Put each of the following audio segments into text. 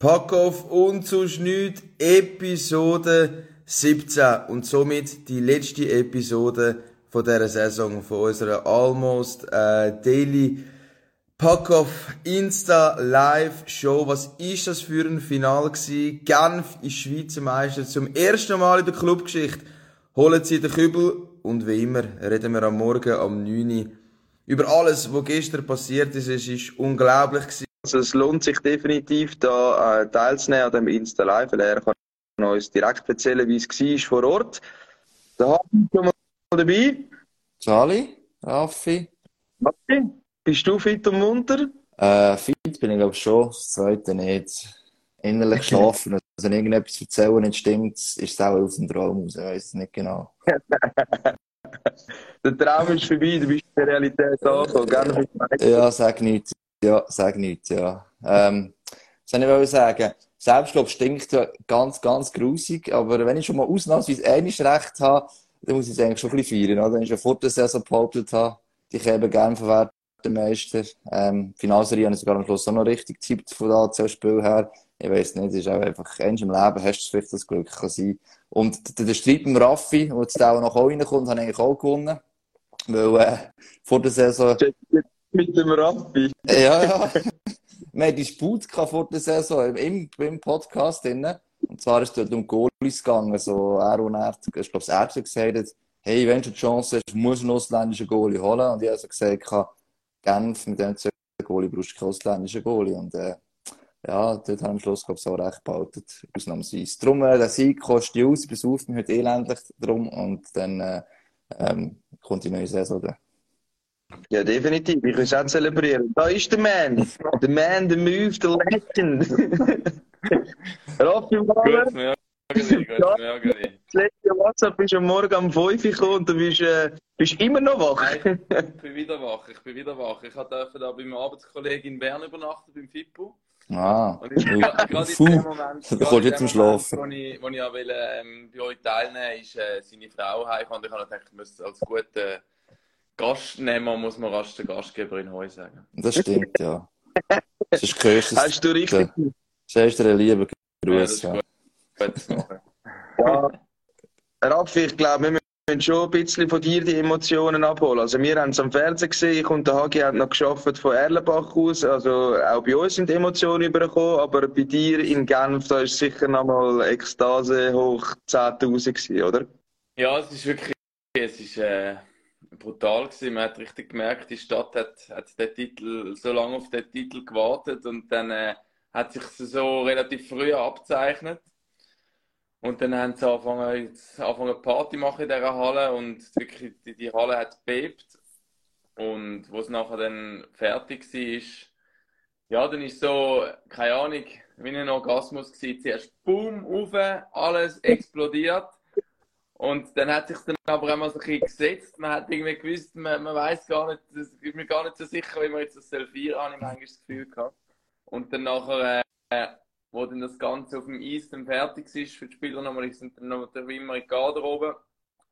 Packoff und zu nichts, Episode 17 und somit die letzte Episode von dieser Saison von unserer Almost äh, Daily Packoff Insta Live Show. Was ist das für ein Final gewesen? Genf ist Schweizer Meister zum ersten Mal in der Clubgeschichte. Holen sie den Kübel und wie immer reden wir am Morgen am 9 Uhr über alles, was gestern passiert ist. Es ist unglaublich gewesen. Also es lohnt sich definitiv, da äh, teilzunehmen an dem Insta Live, weil er kann uns direkt erzählen, wie es war vor Ort. Da haben wir mal dabei. Charlie, Raffi. Raffi, bist du fit und munter? Äh, fit bin ich glaube schon, das zweite nicht. Innerlich schlafen, also wenn irgendetwas erzählen nicht stimmt, ist es auch aus dem Traum raus, ich weiß es nicht genau. der Traum ist vorbei, du bist in der Realität angekommen, Ja, sag nichts. Ja, sag nichts, ja. Ähm, was soll ich sagen? Selbstlob stinkt ja ganz, ganz grusig, aber wenn ich schon mal ausnahmsweise einiges Recht habe, dann muss ich es eigentlich schon ein bisschen feiern, oder? Wenn ich schon vor der Saison behauptet habe, ich habe gerne verwerten Meister. Ähm, Finalserie habe ich sogar am Schluss auch noch richtig getippt von der ACL-Spiel her. Ich weiß nicht, es ist auch einfach, eins im Leben hast du vielleicht das Glück, kann sein. Und der, der Streit mit Raffi, wo jetzt auch noch reinkommt, habe ich eigentlich auch gewonnen. Weil, äh, vor der Saison... Mit dem Raffi? Ja, ja. Wir hatten Disput vor der Saison im, im Podcast drin. Und zwar ist es dort um Goalies gegangen. So, er und er, ich glaube, das Ärzte gesagt hat, hey, wenn du die Chance hast, musst du einen ausländischen Goalie holen. Und ich habe so gesagt, Genf, mit dem zwei Goalie brauchst du keinen ausländischen Goalie. Und, äh, ja, dort haben wir am Schluss, glaube ich, so recht behalten, ausnahmsweise. Darum, äh, der Sieg kostet aus, besucht mich heute elendlich drum und dann, äh, ähm, kommt die neue Saison dann. Ja, definitiv. Ich will es auch zelebrieren. Da ist der Man. Der Man, der Move, der Legend. Raffi Mahler. Das letzte WhatsApp bist am Morgen um 5 Uhr gekommen und du bist, äh, bist immer noch wach. Nein, ich bin wieder wach. Ich bin wieder wach. Ich durfte da bei meinem Arbeitskollegen in Bern übernachten, beim Fippo. Ah, Und ich gerade in Puh. dem Moment, Da kommst in jetzt zum Schlafen. Wo ich, wo ich auch will, ähm, bei euch teilnehmen ist äh, seine Frau heimgekommen. Und ich habe gedacht, ich muss als guter Gastnehmer muss man rasch der Gastgeberin Heu sagen. das stimmt, ja. Das ist gehörst Hast du richtig? Das ist dir lieber Ja, das ist ja. gut. Ja. Raffi, ich glaube, wir müssen schon ein bisschen von dir die Emotionen abholen. Also wir haben es am Fernsehen gesehen, ich und der Hagi haben noch geschafft von Erlenbach aus. Also auch bei uns sind Emotionen übergekommen, aber bei dir in Genf, da ist sicher nochmal Ekstase hoch 10'000 gewesen, oder? Ja, es ist wirklich, es ist äh, brutal gewesen. Man hat richtig gemerkt, die Stadt hat, hat den Titel, so lange auf den Titel gewartet und dann äh, hat sich so relativ früh abzeichnet. Und dann haben sie angefangen, jetzt angefangen Party machen in dieser Halle und wirklich, die, die Halle hat bebt. Und wo es nachher dann fertig war, ja, dann ist so, keine Ahnung, wie ein Orgasmus gewesen. Zuerst boom, auf, alles explodiert. Und dann hat sich dann aber einmal so ein bisschen gesetzt. Man hat irgendwie gewusst, man, man weiß gar nicht, das ist mir gar nicht so sicher, wie man jetzt das feiern, habe ich manchmal das Gefühl gehabt. Und dann nachher, äh, wo dann das Ganze auf dem Eis dann fertig ist für die Spieler nochmal, sind dann noch wie immer in die Garderobe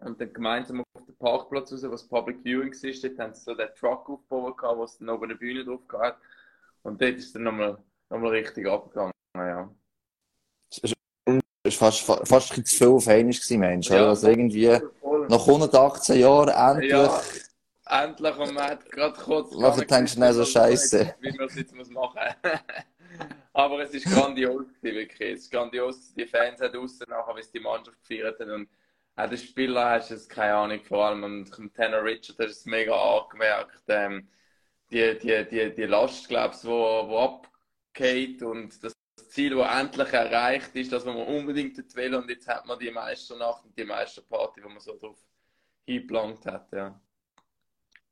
und dann gemeinsam auf den Parkplatz raus, wo das Public Viewing war. Dort haben sie so den Truck aufgebaut, gehabt, wo es dann oben eine Bühne drauf hat. Und dort ist dann nochmal, nochmal richtig abgegangen. Ja. Es war fast, fa- fast ein zu viel auf einmal Mensch. Ja. Also irgendwie, nach 118 Jahren endlich. Ja, endlich und man hat gerade kurz. Nicht denkst du, nein, so scheisse. Wie man es jetzt muss machen Aber es ist grandios, wirklich. Es ist grandios. Die Fans haben draußen nachher, wie es die Mannschaft gefeiert hat. Und auch den Spieler hast du es, keine Ahnung, vor allem und dem Tanner Richard hast du es mega angemerkt. Ähm, die, die, die, die Last, glaubst du, wo, wo abgeht und das Ziel, das endlich erreicht ist, das, was man unbedingt will. Und jetzt hat man die Meisternacht und die Meisterparty, wo man so drauf hingeplant hat. Ja.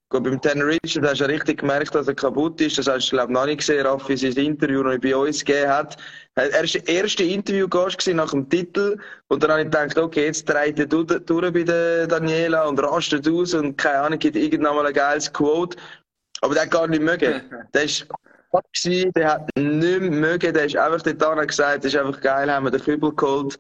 Gut, beim Tanner Richard hast du ja richtig gemerkt, dass er kaputt ist. Das hast du, glaube ich, noch nicht gesehen, Raffi, sein Interview, das er bei uns gegeben hat. Er war der erste Interviewgast nach dem Titel. Und dann habe ich gedacht, okay, jetzt dreht er durch, bei der Daniela und rastet aus und keine Ahnung, gibt irgendwann mal ein geiles Quote. Aber der hat gar nicht mögen. Der ist gewesen, der hat nicht mehr mögen. Der ist einfach dort gesagt, das ist einfach geil, haben wir den Kübel geholt.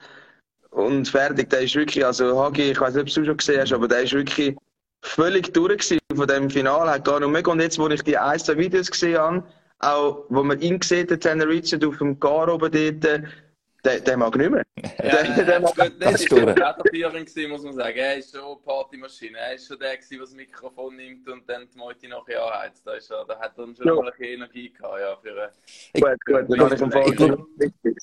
Und fertig. Der ist wirklich, also Hagi, ich weiß nicht, ob du schon gesehen hast, aber der ist wirklich völlig durch gewesen von dem Finale, hat gar nicht mehr. Und jetzt, wo ich die ein, zwei Videos gesehen habe, auch, wo man ihn sieht, den Richard auf dem Gar oben dort, der, der mag nicht mehr. Ja, der, der mag gut, das Das ist ist der Wetterführer gewesen, muss man sagen. Er ist schon Partymaschine. Er ist schon der der das Mikrofon nimmt und dann die Meute nachher anheizt. Da, ist er, da hat er dann schon Ja. mal ein Energie gehabt, ja, für eine... Gut, gut, dann kann ich im Fall Ich glaub-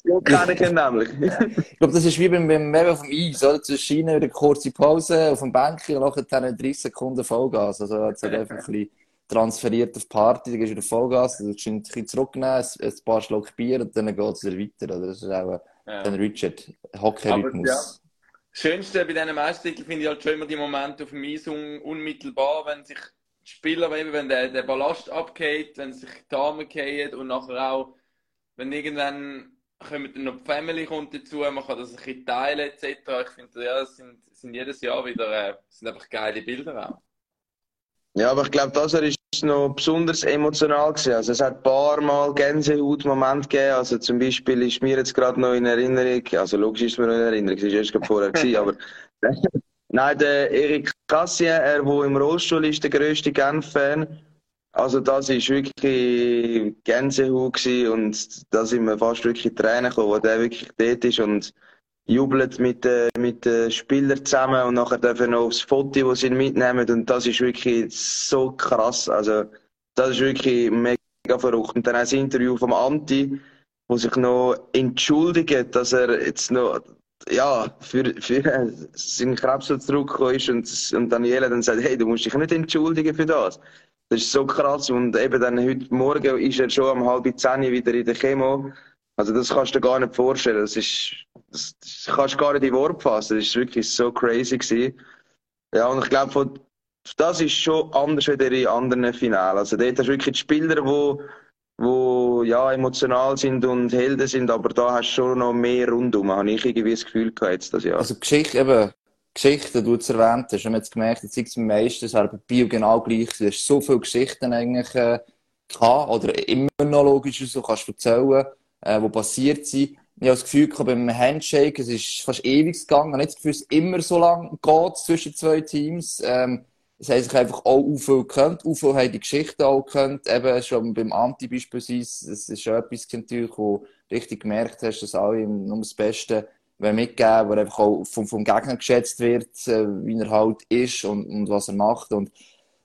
So kenne ich ihn nämlich. Ich glaube, das ist wie beim, beim Leben auf dem Eis, oder? Zu Schiene, wieder eine kurze Pause auf dem Bänkchen und nachher dann 30 Sekunden Vollgas. Also, jetzt hat einfach ein bisschen transferiert auf Party, dann gehst du wieder Vollgas, dann ein bisschen zurücknehmen, ein, ein paar Schluck Bier und dann geht es wieder weiter, oder? Das ist auch Ja. ein Richard Aber, Hockey-Rhythmus. ja. Das Schönste bei diesen Meistertiteln finde ich halt schon immer die Momente auf dem Eis un unmittelbar, wenn sich die Spieler, eben, wenn der, der Ballast abgeht, wenn sich die Arme gehen und nachher auch, wenn irgendwann kommt dann noch die Family kommt dazu, man kann das ein bisschen teilen etc. Ich finde, ja, es sind, sind jedes Jahr wieder äh, sind einfach geile Bilder auch. Ja, aber ich glaube, das Jahr ist noch besonders emotional gewesen. Also es hat ein paar Mal Gänsehaut-Momente gegeben. Also zum Beispiel ist mir jetzt gerade noch in Erinnerung, also logisch ist mir noch in Erinnerung, es war erst vorher gewesen, aber nein, der Eric Cassien, er, der im Rollstuhl ist, der grösste Genf-Fan. Also das ist wirklich Gänsehaut gewesen und da sind wir fast wirklich Tränen gekommen, wo der wirklich dort ist und jubelt mit, den mit den Spielern zusammen und nachher dürfen noch aufs Foto, das sie mitnehmen und das ist wirklich so krass. Also das ist wirklich mega verrückt. Und dann auch das Interview vom Anti, wo sich noch entschuldigt, dass er jetzt noch ja, für, für seinen Krebs zurückgekommen ist und, und Daniela dann sagt, hey, du musst dich nicht entschuldigen für das. Das ist so krass und eben dann heute Morgen ist er schon um halb zehn wieder in der Chemo. Also das kannst du dir gar nicht vorstellen. Das ist, das, das kannst du gar nicht in Worte fassen. Das ist wirklich so crazy gewesen. Ja, und ich glaube, das ist schon anders als in anderen Finalen. Also dort hast du wirklich die Spieler, die wo ja emotional sind und Helden sind, aber da hast du schon noch mehr rundum, habe ich irgendwie das Gefühl gehabt jetzt das Jahr. Also Geschichte, eben, Geschichte, du es erwähnt hast, haben wir jetzt gemerkt, ist es beim meisten, bei Bio genau gleich. Du hast so viele Geschichten eigentlich äh, gehabt, oder immer noch logisch, so kannst du erzählen, äh, wo passiert sind. Ich habe das Gefühl beim Handshake, es ist fast ewig gegangen. Ich habe nicht das Gefühl, es immer so lang geht zwischen zwei Teams. Ähm, es haben sich einfach auch viel gekannt. Auch viel haben die Geschichten auch gekannt. Eben schon beim Anti beispielsweise. Das ist schon etwas natürlich, wo du richtig gemerkt hast, dass alle nur das Beste mitgeben, wo einfach auch vom, vom Gegner geschätzt wird, äh, wie er halt ist und, und was er macht. Und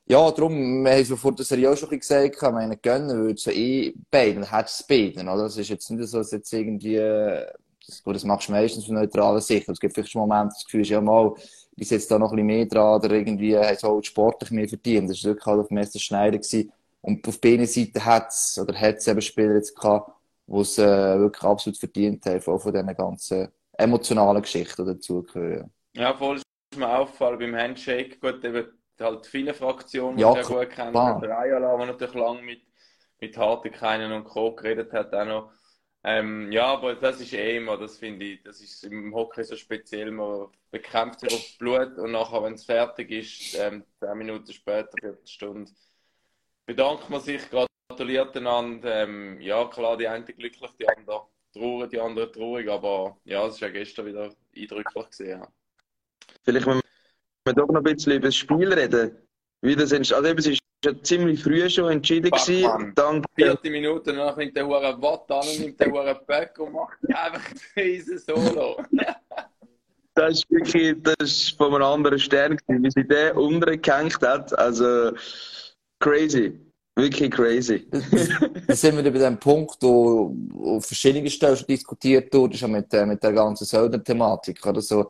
ja, darum, wir haben es vor der Serie auch schon gesagt, ich meine, gönnen würde so eh beiden, du es beiden, oder? Das ist jetzt nicht so, dass jetzt irgendwie, äh, das, gut, das machst du meistens von neutraler Sicht. Es gibt vielleicht schon Momente, das Gefühl ist, ja mal, die setzt da noch ein bisschen mehr dran, oder irgendwie hat es halt sportlich mehr verdient. Das war wirklich halt auf dem Meister Schneider gewesen. Und auf beiden Seiten hat es, oder hat es eben Spieler jetzt gehabt, die es äh, wirklich absolut verdient haben, auch von diesen ganzen emotionalen Geschichten die dazugehören. Ja, voll ist mir aufgefallen beim Handshake. Gut, eben halt viele Fraktionen, die Ja, ich sehr gut klar. Der Ayala, der natürlich lange mit, mit Hartenkeinen und Co. geredet hat, auch noch. Ähm, ja, aber das ist eh immer, das finde ich, das ist im Hockey so speziell. Man bekämpft sich auf Blut und nachher, wenn es fertig ist, ähm, zehn Minuten später, Viertelstunde, bedankt man sich, gratuliert einander. Ähm, ja, klar, die einen glücklich, die anderen traurig, die anderen traurig, aber ja, es ist ja gestern wieder eindrücklich gesehen. Ja. Vielleicht müssen wir doch noch ein bisschen über das Spiel reden. Wie das entsteht. Also eben, es ist ja ziemlich früh schon entschieden Fuck, gewesen. Dank, vierte Minute, danach nimmt der Hure Watt an und nimmt der Hure Böck und macht einfach diese Solo. das ist wirklich, das ist von einem anderen Stern gewesen, wie sie den untergehängt hat. Also, crazy. Wirklich crazy. Da sind wir bei dem Punkt, wo auf verschiedenen Stellen schon diskutiert wurde, schon mit, äh, mit der ganzen Söldner-Thematik. Oder so,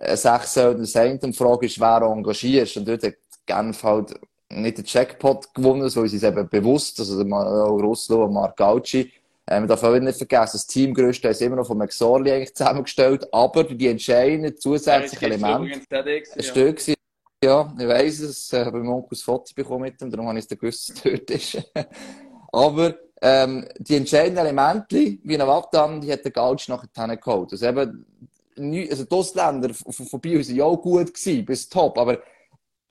sechs Söldner sind und die Frage ist, wer engagierst. Und dort hat Genf halt nicht den Jackpot gewonnen, so ist es eben bewusst, also auch Russlo und Mark Gauci. Äh, man darf auch nicht vergessen, das Teamgrößte ist immer noch von McSorley eigentlich zusammengestellt, aber die entscheidenden zusätzlichen Elemente, ein ja. Stück gewesen. Ja, ich weiss es. Äh, beim Onkel das Foto bekommen mit ihm, darum habe ich es gewusst, dass dort ist. Aber ähm, die entscheidenden Elemente, wie ein Wattan, die hat der Gauch nachher geholt. Also eben, also die Ausländer von, von Bio sind ja auch gut gewesen, bis top, aber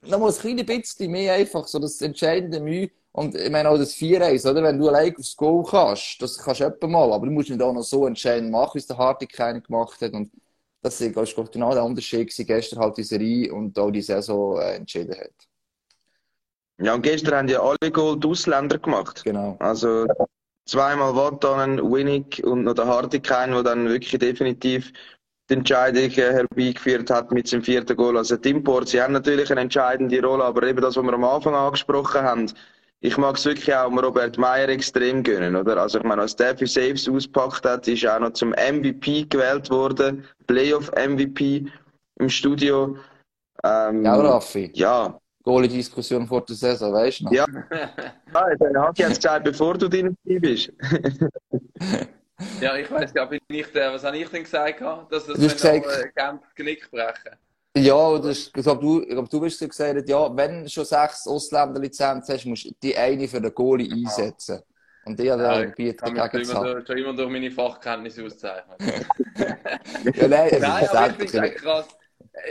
nochmal ein kleines bisschen mehr einfach, so das entscheidende Mühe. Und ich meine auch das 4-1, oder? Wenn du allein aufs Goal kannst, das kannst du etwa mal, aber du musst nicht auch noch so entscheidend machen, wie es der Hartig keiner gemacht hat. Und das ist, glaub ich, genau der Unterschied gewesen, gestern halt die Serie und auch die Saison äh, entschieden hat. Ja, und gestern haben ja alle Goal die Ausländer gemacht. Genau. Also zweimal Vatanen, Winnick und noch der Hartikain, der dann wirklich definitiv die Entscheidung herbeigeführt hat mit seinem vierten Goal. Also die Import, sie haben natürlich eine entscheidende Rolle, aber eben das, was wir am Anfang angesprochen haben, ich mag es wirklich auch Robert Meyer extrem gönnen, oder? Also ich meine, als der für Saves auspackt hat, ist er auch noch zum MVP gewählt worden, Playoff MVP im Studio. Ähm, Ja, Raffi. ja, Goalie-Diskussion vor der Saison, weißt du noch? Ja. Ah, dann hat jetzt gesagt, bevor du drin bist. Ja, ich weiß gar nicht, ich was habe ich denn gesagt? Dass das Du hast gesagt- Genf Genick brechen. Ja, ist- ich glaube, du, ich glaub, du bist gesagt, ja, wenn du schon sechs Ausländerlizenzen hast, musst du die eine für den Goalie einsetzen. Und die hat Ja, dann Ich habe dagegen durch- schon immer durch meine Fachkenntnisse auszeichnen. Ja, nein, es Nein, ist aber ich finde es krass.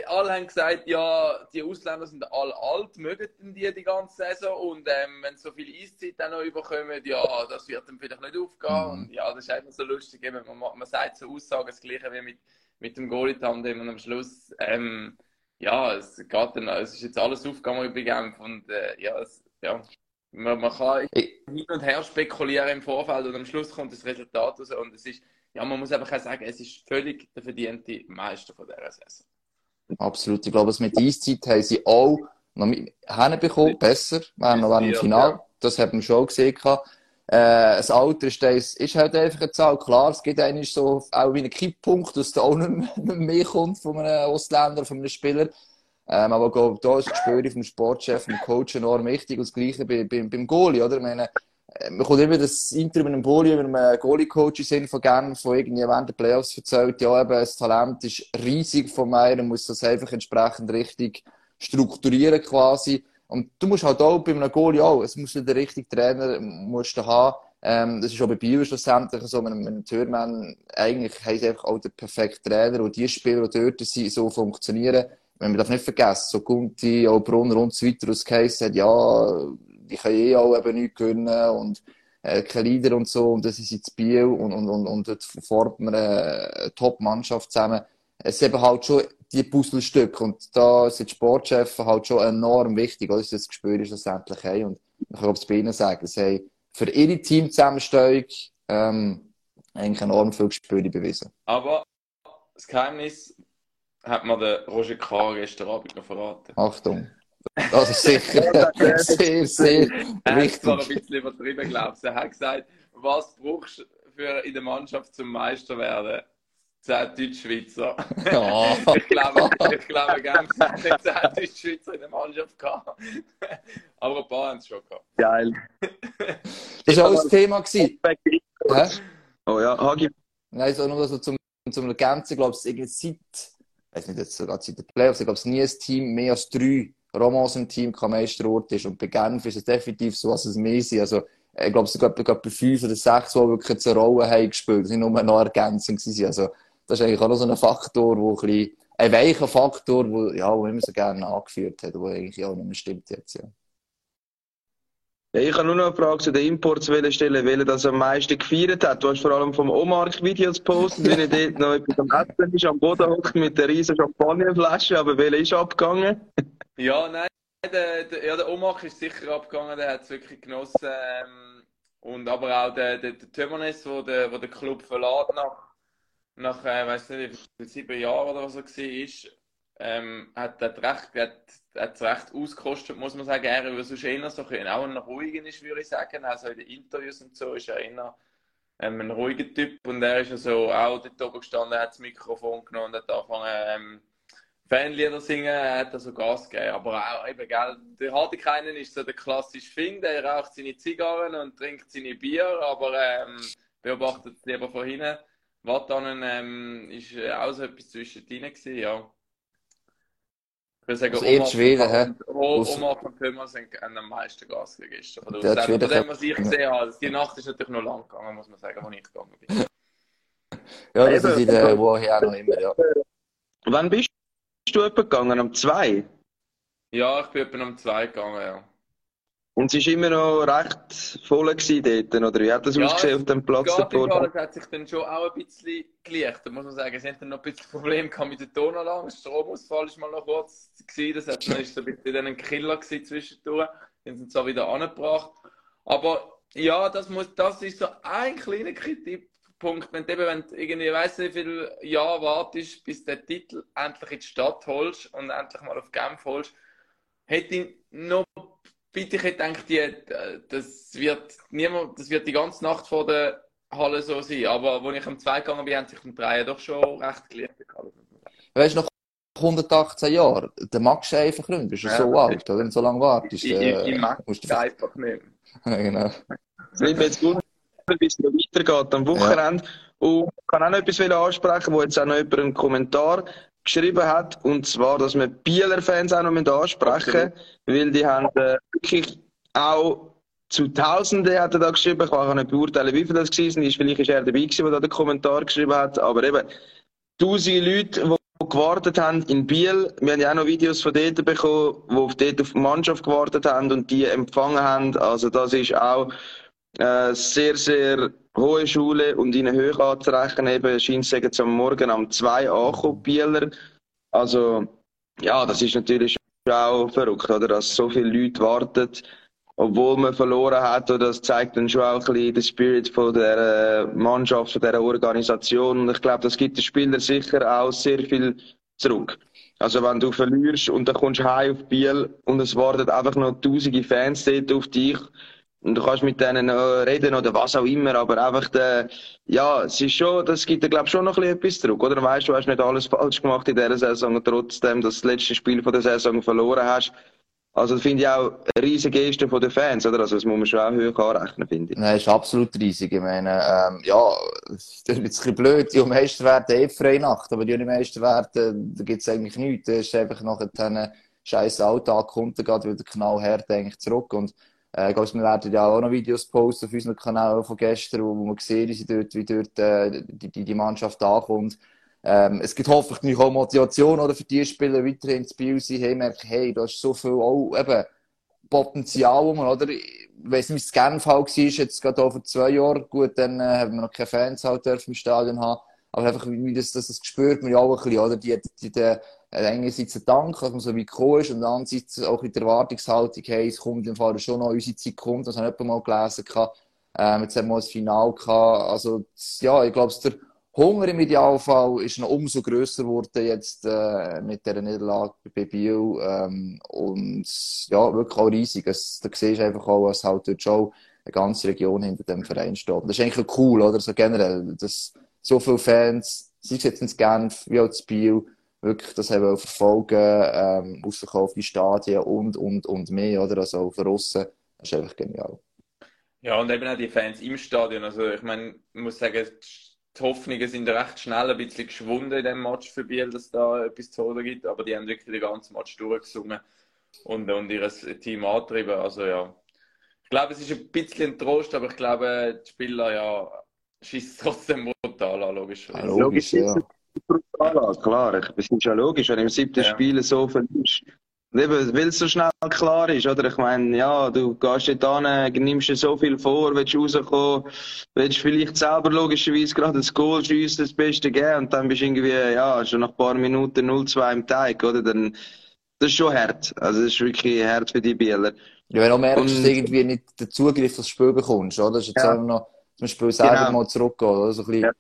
Alle haben gesagt, ja, die Ausländer sind alle alt, mögen die die ganze Saison und ähm, wenn so viel Eiszeit dann noch überkommen, ja, das wird dann vielleicht nicht aufgehen. Mhm. Und ja, das ist einfach so lustig. Eben, man, ma- man sagt so Aussagen, das Gleiche wie mit, mit dem Goalie-Tandem und am Schluss, ähm, ja, es geht dann, es ist jetzt alles aufgegangen bei Genf und äh, ja, es, ja, man, man kann hin und her spekulieren im Vorfeld und am Schluss kommt das Resultat raus und es ist, ja, man muss einfach auch sagen, es ist völlig der verdiente Meister von dieser Saison. Absolut. Ich glaube, es mit Eiszeit haben sie auch noch hinbekommen, besser, während noch während dem Finale. Das hat man schon gesehen. Äh, das Alter ist, das ist halt einfach eine Zahl. Klar, es gibt eigentlich so auch wie einen Kipppunkt, dass da auch nicht mehr, kommt von einem Ausländer, von einem Spieler. Ähm, aber ich glaube, da ist das Gespür vom Sportchef, vom Coach enorm wichtig. Und das Gleiche bei, bei, beim Goalie, oder? Ich meine, man kommt immer das Interview mit einem Goalie, mit einem Goalie-Coach in Sinn von Genf, der irgendwie während der Playoffs erzählt, ja, eben, das Talent ist riesig von mir, man muss das einfach entsprechend richtig strukturieren quasi. Und du musst halt auch bei einem Goalie auch, es muss der richtige Trainer musst du haben. Ähm, das ist auch bei Biel schlussendlich so, mit einem, mit Türmann, eigentlich sie einfach auch den perfekten Trainer und die Spieler, die dort sind, so funktionieren. Man darf nicht vergessen, so Gunti, auch Brunner und so weiter, aus Case hat, ja, die können eh auch eben nichts gewinnen und äh, kein Leader und so, und das ist jetzt Biel und, und, und, und dort formt man eine, eine Top-Mannschaft zusammen. Es sind eben halt schon die Puzzlestücke und da sind die Sportchefs halt schon enorm wichtig, dass sie das Gespür schlussendlich haben und ich kann es bei ihnen sagen, sie haben für ihre Teamzusammenstellung ähm, eigentlich enorm viel Gespür bewiesen. Aber das Geheimnis hat mir der Roger K. gestern Abend noch verraten. Achtung. Das ist sicher sehr, sehr Er hat ein wichtig. bisschen übertrieben, glaube ich. Er hat gesagt, was brauchst du für in der Mannschaft zum Meister werden? Zehn Deutschschweizer. Ja. Ich glaube, ich glaube, ganz zehn Deutschschweizer in der Mannschaft gehabt. Aber ein paar haben es schon gehabt. Geil. Das war auch das Thema. Gewesen. Hä? Oh ja, Hagi. Nein, so nur so zum, zum Ergänzen, glaube ich, irgendwie seit, ich weiß nicht, jetzt sogar seit den Playoffs, ich glaube, es nie ein Team mehr als drei Romans im Team kein Meisterort ist. Und bei Genf ist es definitiv so, dass es mehr sind. Also, ich glaube, es etwa bei fünf oder sechs, die wirklich eine Rolle haben gespielt. Das sind nur noch Ergänzungen. Also, das ist eigentlich auch noch so ein Faktor, wo ein bisschen, ein weicher Faktor, wo, ja, wo immer so gerne angeführt hat, wo eigentlich auch nicht mehr stimmt jetzt, ja. Ja, ich habe nur noch eine Frage zu den Imports stellen, welcher das am meisten gefeiert hat. Du hast vor allem vom Omar Videos gepostet, wie er dort noch etwas am Essen ist, am Boden hockt mit der riesen Champagnerflasche, aber welcher ist abgegangen? Ja, nein, der, der, ja, der Omach ist sicher abgegangen, der hat es wirklich genossen. Ähm, und aber auch der, der, der Tömernes, wo der, wo der Club verlässt nach, nach äh, weiß nicht, sieben Jahren oder was er war, ähm, hat, hat recht, hat, hat es recht ausgekostet, muss man sagen. Er war sonst eher so ein, auch ein ruhiger ist, würde ich sagen. Also in den Interviews und so ist er eher ähm, ein ruhiger Typ. Und er ist also auch dort oben gestanden, hat das Mikrofon genommen und hat angefangen, ähm, Fanlieder singen, er hat also Gas gegeben. Aber auch eben, gell, der Hartikainen ist so der klassische Fing, der raucht seine Zigarren und trinkt seine Bier, aber ähm, beobachtet es lieber von hinten. Watanen ähm, ist äh, auch so etwas zwischendrin gewesen, ja. Ich würde sagen, Also die Schweden, hä? und- O- Aus- Omar und Thomas haben am meisten Gas gegeben gestern. Von Von dem, was ich gesehen habe. Also Die Nacht ist natürlich noch lang gegangen, muss man sagen, wo ich gegangen bin. Ja, das ist in der Woche auch noch immer, ja. Wann bist du etwa gegangen? Um zwei? Ja, ich bin etwa um zwei gegangen, ja. Und es war immer noch recht voll dort, oder wie hat das Ja, ausgesehen auf dem Platz davor? Fall, hat sich dann schon auch ein bisschen gelichtet, muss man sagen. Sie hatten dann noch ein bisschen Probleme gehabt mit der Tonanlage. Der Stromausfall ist mal noch kurz gewesen. Das hat, dann ist so ein bisschen dann ein Killer gewesen zwischendurch. sind sie zwar wieder angebracht, aber ja, das muss, das ist so ein kleiner Kritikpunkt, wenn du eben, wenn du irgendwie, weiss nicht, wie viele Jahre wartest, bis du den Titel endlich in die Stadt holst und endlich mal auf Genf holst, hätte ich noch, bitte, ich hätte gedacht, die, das wird niemand, das wird die ganze Nacht vor der Halle so sein, aber als ich am 2 gegangen bin, haben sich die drei doch schon recht geliebt. Weißt du, noch 118 Jahre, der du einfach nicht, bist du ja, so alt, oder? Wenn du so lange wartest. Ich, ich, ich mag es einfach nicht. genau. Es wird mir jetzt gut, wie es noch weitergeht am Wochenende. Ja. Und ich kann auch noch etwas ansprechen, wo jetzt auch noch jemand einen Kommentar geschrieben hat, und zwar, dass wir Bieler Fans auch noch ansprechen müssen, weil die haben äh, wirklich auch zu Tausenden hat er da geschrieben. Ich kann nicht beurteilen, wie viele das gewesen sind. Vielleicht ist er dabei gewesen, der da den Kommentar geschrieben hat. Aber eben, tausende Leute, die gewartet haben in Biel. Wir haben ja auch noch Videos von dort bekommen, die auf dort auf die Mannschaft gewartet haben und die empfangen haben. Also das ist auch äh, sehr, sehr hohe Schule und ihnen hoch anzurechnen. Eben scheint es am Morgen um zwei angekommen, Bieler. Also ja, das ist natürlich auch verrückt, oder? Dass so viele Leute warten obwohl man verloren hat. Und das zeigt dann schon auch ein bisschen den Spirit von der Mannschaft, von der Organisation. Und ich glaube, das gibt den Spielern sicher auch sehr viel zurück. Also wenn du verlierst und dann kommst du heim auf Biel und es warten einfach noch tausende Fans dort auf dich und du kannst mit denen reden oder was auch immer, aber einfach der, ja, es ist schon, das gibt dir glaube schon noch ein bisschen etwas zurück, oder? Weißt du, hast nicht alles falsch gemacht in dieser Saison trotzdem das letzte Spiel von der Saison verloren hast, also das finde ich auch eine riesige Geste von den Fans, oder? Also das muss man schon auch hoch anrechnen, finde ich. Nein, ist absolut riesig. Ich meine, ähm, ja, das ist ein bisschen blöd, die Meister werden eh freie Nacht, aber die Meister werden, da gibt es eigentlich nichts. Das ist einfach nach einem scheiß Alltag kommt, da geht wieder genau her, denke ich, zurück. Und äh, ich wir werden ja auch noch Videos posten auf unserem Kanal von gestern, wo, man sehen, wie dort, wie dort äh, die, die, die Mannschaft ankommt. Ähm, es gibt hoffentlich auch Motivation oder für die Spieler weiterhin zu Spiel sein, hey, merken, hey, da ist so viel auch eben Potenzial, oder? Weiss nicht, wie es Genf halt war, jetzt gerade vor zwei Jahren. Gut, dann äh, haben wir noch keine Fans halt im Stadion haben. Aber einfach, wie das, das, das spürt man ja auch ein bisschen, oder? Die, die, die, einerseits ein Dank, dass man so weit gekommen ist und andererseits auch in der Erwartungshaltung, hey, es kommt im Fall schon noch, unsere Zeit kommt, das habe ich mal gelesen. Ähm, jetzt haben wir das Final gehabt. Also, ja, ich glaube, der Hunger im Idealfall ist noch umso grösser geworden jetzt äh, mit dieser Niederlage bei Biel. Ähm, und ja, wirklich auch riesig. Es, da siehst du einfach auch, dass halt dort schon eine ganze Region hinter dem Verein steht. Das ist eigentlich cool, oder? So generell, dass so viele Fans, sei es jetzt in Genf wie auch in Biel, wirklich das haben verfolgen, ähm, ausverkaufte Stadien und, und, und mehr, oder? Also für Russen, das ist einfach genial. Ja, und eben auch die Fans im Stadion. Also ich meine, ich muss sagen, die Hoffnungen sind recht schnell ein bisschen geschwunden in dem Match für Biel, dass da etwas zu holen gibt, aber die haben wirklich den ganzen Match durchgesungen und, und ihr Team angetrieben. Also ja, ich glaube, es ist ein bisschen ein Trost, aber ich glaube, die Spieler ja schießen trotzdem brutal an, logisch. Ja, logisch, ja. Brutal an, klar. Es ist ja logisch, wenn du im siebten ja. Spiel so verlierst Eben, weil es so schnell klar ist, oder? Ich meine, ja, du gehst dort an, nimmst dir so viel vor, willst rauskommen, willst vielleicht selber logischerweise gerade das Goal schiessen, das Beste geben, und dann bist du irgendwie, ja, schon nach ein paar Minuten 0-2 im Teig, oder? Dann, das ist schon hart. Also, das ist wirklich hart für die Bieler. Ja, wenn du merkst, dass du irgendwie nicht den Zugriff aufs Spiel bekommst, oder? Das ist jetzt ja. noch, zum Spiel selber genau. mal zurückgehen, oder? So ein bisschen, ja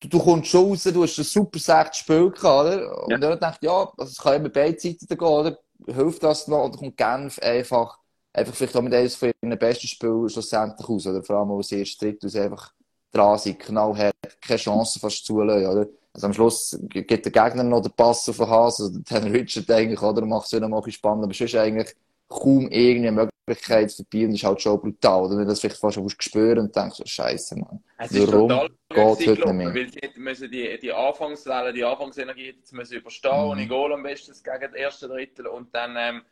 du, du kommst schon raus, du hast ein super sechs Spiel gehabt, oder? Und ja. dann dachte ja, also es kann immer beide Seiten gehen, oder? Hilft das noch? Oder kommt Genf einfach, einfach vielleicht auch mit eines von ihren besten Spielen schlussendlich aus, oder? Vor allem, wo sie erst tritt, aus einfach drasig, genau hat, keine Chance fast zulassen, oder? Also am Schluss gibt der Gegner noch den Pass auf den Hase, also den Richard eigentlich, oder? Macht es wieder mal spannend, aber sonst eigentlich kaum irgendeine Möglichkeit für Biel ist halt schon brutal. Oder wenn du das vielleicht fast schon spüren und denkst, oh, Scheiße, Mann. Es ist Warum total geht heute nicht mehr? Weil sie müssen die, die Anfangswelle, die Anfangsenergie jetzt müssen überstehen, mhm. ohne Goal am besten gegen das erste Drittel und dann ähm,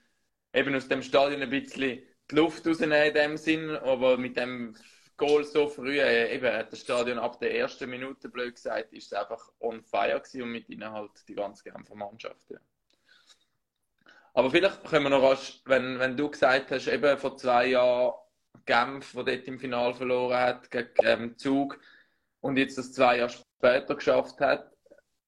eben aus dem Stadion ein bisschen die Luft rausnehmen in dem Sinn, aber mit dem Goal so früh, äh, eben hat das Stadion ab der ersten Minute, blöd gesagt, ist es einfach on fire gewesen und mit ihnen halt die ganze Genfer Mannschaft. Ja. Aber vielleicht können wir noch rasch, wenn, wenn du gesagt hast, eben vor zwei Jahren Genf, der dort im Finale verloren hat, gegen ähm, Zug und jetzt das zwei Jahre später geschafft hat.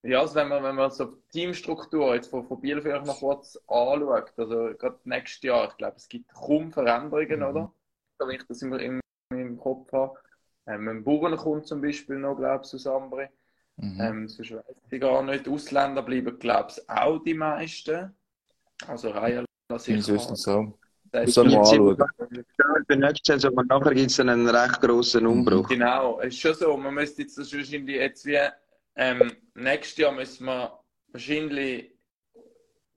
Ja, also wenn man, wenn man so die Teamstruktur jetzt von, von Biel vielleicht noch kurz anschaut, also gerade nächstes Jahr, ich glaube, es gibt kaum Veränderungen, Mhm. oder? Wenn ich das immer im, im Kopf habe. Ähm, ein Buren kommt zum Beispiel noch, glaube ich, aus Ambri. Mhm. Ähm, sonst weiss ich gar nicht. Ausländer bleiben, glaube ich, auch die meisten. Also Reihe lasse Meines ich Wissens so. Das man mal anschauen. Für die nächste Saison, aber nachher gibt es einen recht grossen Umbruch. Genau, es ist schon so. Man müsste jetzt das wahrscheinlich jetzt wie ähm, nächstes Jahr müssen wir wahrscheinlich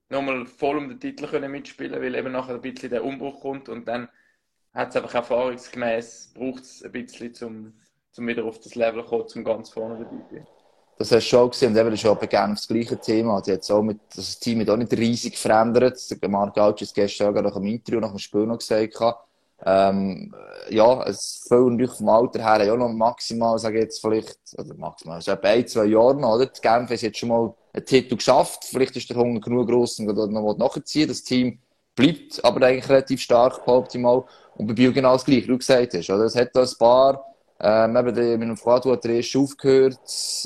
nochmal voll um den Titel können mitspielen, weil eben nachher ein bisschen der Umbruch kommt und dann hat es einfach erfahrungsgemäß braucht es ein bisschen zum, zum wieder auf das Level kommen, zum ganz vorne dabei zu sein. Das hast du schon gesehen, und eben, das ist auch gerne das gleiche Thema. Die hat auch mit, das Team hat auch nicht riesig verändert. Der Marc Gauch ist gestern auch nach dem Interview, nach dem Spiel noch gesagt, ähm, ja, es viel natürlich vom Alter her, ja noch maximal, sage ich jetzt vielleicht, oder maximal, so etwa ein, zwei Jahre noch, oder? Die Genf hat jetzt schon mal einen Titel geschafft. Vielleicht ist der Hunger genug gross, um dort noch nachzuziehen. Das Team bleibt aber eigentlich relativ stark, behaupte ich mal. Und bei Biel genau das Gleiche, wie du gesagt hast, oder? Es hat da ein paar, ähm, eben, der, mit dem Fuad hat der erste aufgehört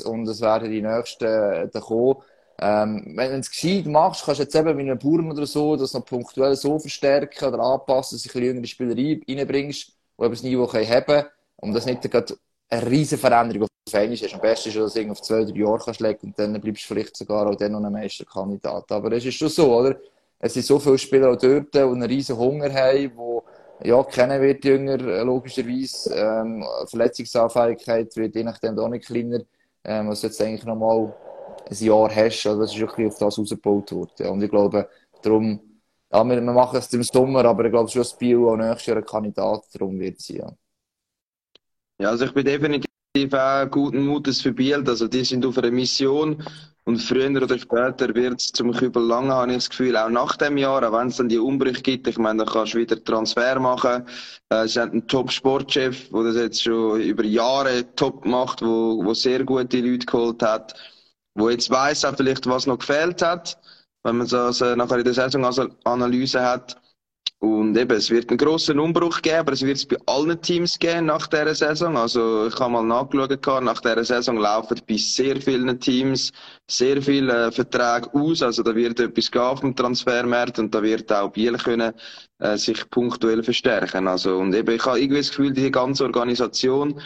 und es werden die nächsten äh, kommen. Ähm, wenn du es gescheit machst, kannst du jetzt eben mit einem Bauern oder so das noch punktuell so verstärken oder anpassen, dass du ein jüngere Spieler rein- reinbringst, die eben das Niveau haben können und das nicht gerade eine riesige Veränderung auf einmal ist. Am besten ist, dass du es auf zwei, drei Jahre legen und dann bleibst du vielleicht sogar auch dann noch ein Meisterkandidat. Aber es ist schon so, oder? Es sind so viele Spieler auch dort, die einen riesen Hunger haben, die ja, kennen wird jünger, äh, logischerweise. Ähm, Verletzungsanfälligkeit wird je nachdem auch nicht kleiner. Ähm, was jetzt eigentlich nochmal ein Jahr hast, also das ist wirklich auf das ausgebaut worden. Und ich glaube, darum, ja, wir, wir machen es im Sommer, aber ich glaube schon, dass Bio auch nächstes Jahr ein Kandidat darum wird sein. Ja. Ja, also ich bin definitiv auch guten Mutes für Biel. Also die sind auf einer Mission und früher oder später wird es zum Kübel lange, habe ich das Gefühl, auch nach dem Jahr, auch wenn es dann die Umbrüche gibt. Ich meine, da kannst du wieder Transfer machen. Äh, sie haben einen Top-Sportchef, der das jetzt schon über Jahre top macht, wo, wo sehr gute Leute geholt hat, wo jetzt weiss auch vielleicht, was noch gefehlt hat, wenn man so also nachher in der Saisonanalyse hat. Und eben, es wird einen grossen Umbruch geben, aber es wird es bei allen Teams geben nach dieser Saison. Also, ich habe mal nachgeschaut, nach dieser Saison laufen bei sehr vielen Teams sehr viele äh, Verträge aus. Also, da wird etwas gehen auf dem Transfermarkt und da wird auch Biel können, äh, sich punktuell verstärken. Also, und eben, ich habe irgendwie das Gefühl, die ganze Organisation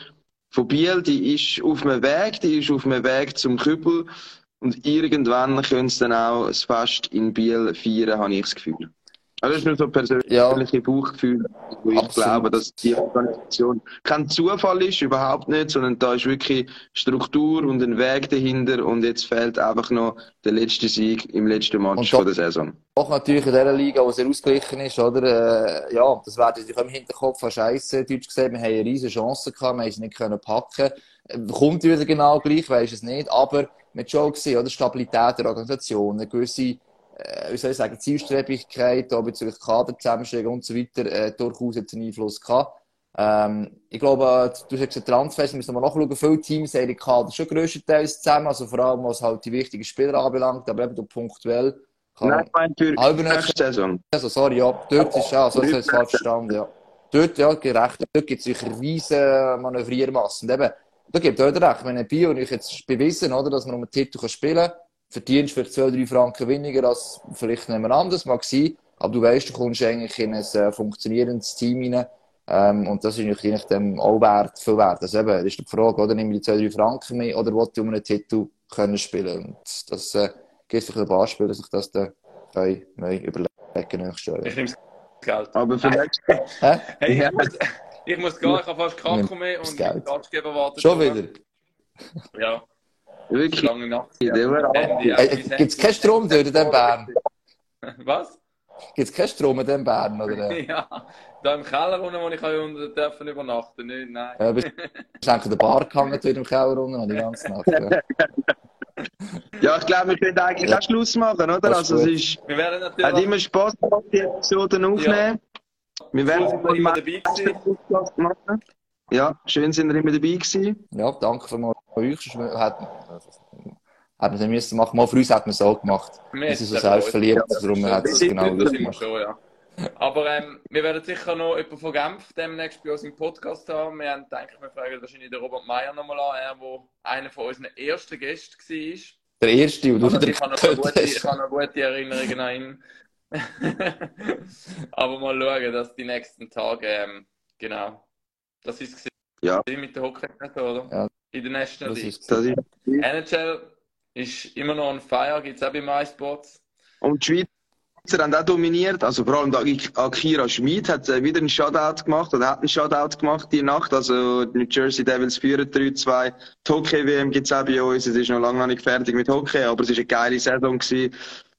von Biel, die ist auf einem Weg, die ist auf einem Weg zum Kübel. Und irgendwann können sie dann auch das Fest in Biel feiern, habe ich das Gefühl. Das ist nur so persönliche Ja. Bauchgefühl, wo ich Absolut. glaube, dass die Organisation kein Zufall ist, überhaupt nicht, sondern da ist wirklich Struktur und ein Weg dahinter und jetzt fehlt einfach noch der letzte Sieg im letzten Match von der Saison. Auch natürlich in dieser Liga, die sehr ausgeglichen ist, oder? Äh, ja, das wäre natürlich im Hinterkopf von Scheiße, Deutsch gesagt. Wir haben eine riesige Chance gehabt, wir haben sie nicht können packen. Äh, Kommt wieder genau gleich, weisst es nicht. Aber hat schon gesehen, oder? Stabilität der Organisation, eine gewisse, äh, wie soll ich sagen, Zielstrebigkeit, auch bezüglich Kaderzusammenstellung und so weiter, äh, durchaus jetzt einen Einfluss gehabt. Ähm, ich glaube, du hast gesagt, Transfers müssen wir nachschauen. Viele Teams haben die Kader schon grösstenteils zusammen, also vor allem, was halt die wichtigen Spieler anbelangt, aber eben punktuell kann, Nein, ich meine für Halbe nächste Saison. also, sorry, ja, dort ist ja, so ist es falsch verstanden, ja. Dort, ja, gerecht, dort gibt es sicher riesen Manövriermassen. Und eben, da gibt es auch recht. Wenn ein Bio und ich jetzt bewiesen, oder, dass man um einen Titel spielen kann, verdienst für 2, 3 Franken weniger als vielleicht jemand anderes, mag sein. Aber du weißt, du kommst eigentlich in ein äh, funktionierendes Team rein. Ähm, und das ist natürlich nachdem auch wert, viel wert. Also eben, das ist die Frage, oder, nehme ich die 2, 3 Franken mehr, oder will ich um einen Titel können spielen? Und das, äh, gibt vielleicht ein paar Spieler, die sich das dann neu überlegen nächstes Jahr. Ich nehme das Geld. Aber nächstes Hä? Hey, Ja. ich, muss, ich muss gehen, ich habe fast Kacken mehr und Geld. Gastgeber wartet. Schon schon. wieder? Ja, wirklich, lange Nacht. Äh, Gibt es keinen Strom dort in dem Bern? Was? Gibt es keinen Strom in dem Bern? Oder? Ja, da im Keller unten, wo ich unter dürfen übernachten. Nicht, nein. Ja, bist du eigentlich in der Bar gehangen dort im Keller unten die ganze Nacht? Ja. Ja, ich glaube, wir können eigentlich Ja. auch Schluss machen, oder? Das ist Also, es ist, Wir werden hat natürlich immer Spaß gemacht, die Episoden aufnehmen. Wir werden immer, immer dabei gewesen. Ja, schön sind wir immer dabei gewesen. ja, danke für mal euch. Sonst Hat, hat man es müssen machen. Mal für uns hat man es auch gemacht. Wir sind so hätten es selbstverliebt, Ja, darum hat es genau Das gemacht. schon, ja. Aber ähm, wir werden sicher noch jemanden von Genf demnächst bei uns im Podcast haben. Wir haben gedacht, wir fragen wahrscheinlich den Robert Meyer nochmal an, er, wo einer von unseren ersten Gästen war. Der erste, und du wieder ich habe noch, gute, ich habe noch gute Erinnerungen an ihn. Aber mal schauen, dass die nächsten Tage, ähm, genau, das ist es Ja. mit der hockey oder? Ja. In der National Das League. ist Das ist, NHL ist immer noch on fire, gibt es auch bei MySports. und die Schweizer haben auch dominiert. Also vor allem Akira Schmid hat äh, wieder einen Shutout gemacht oder hat einen Shutout gemacht die Nacht. Also die New Jersey Devils führen 3-2. Die Hockey-WM gibt es auch bei uns. Es ist noch lange noch nicht fertig mit Hockey, aber es ist eine geile Saison gewesen.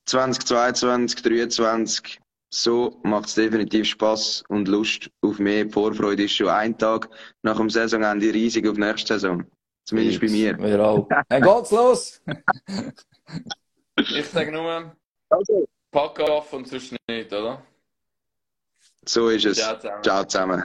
2022, 2023. So macht es definitiv Spaß und Lust auf mehr. Die Vorfreude ist schon ein Tag nach dem Saisonende riesig auf nächste Saison. Zumindest bei mir. Wir auch. Dann geht's los! Ich sage nur, Also. pack auf und sonst nicht, oder? So ist es. Ciao zusammen. Ciao zusammen.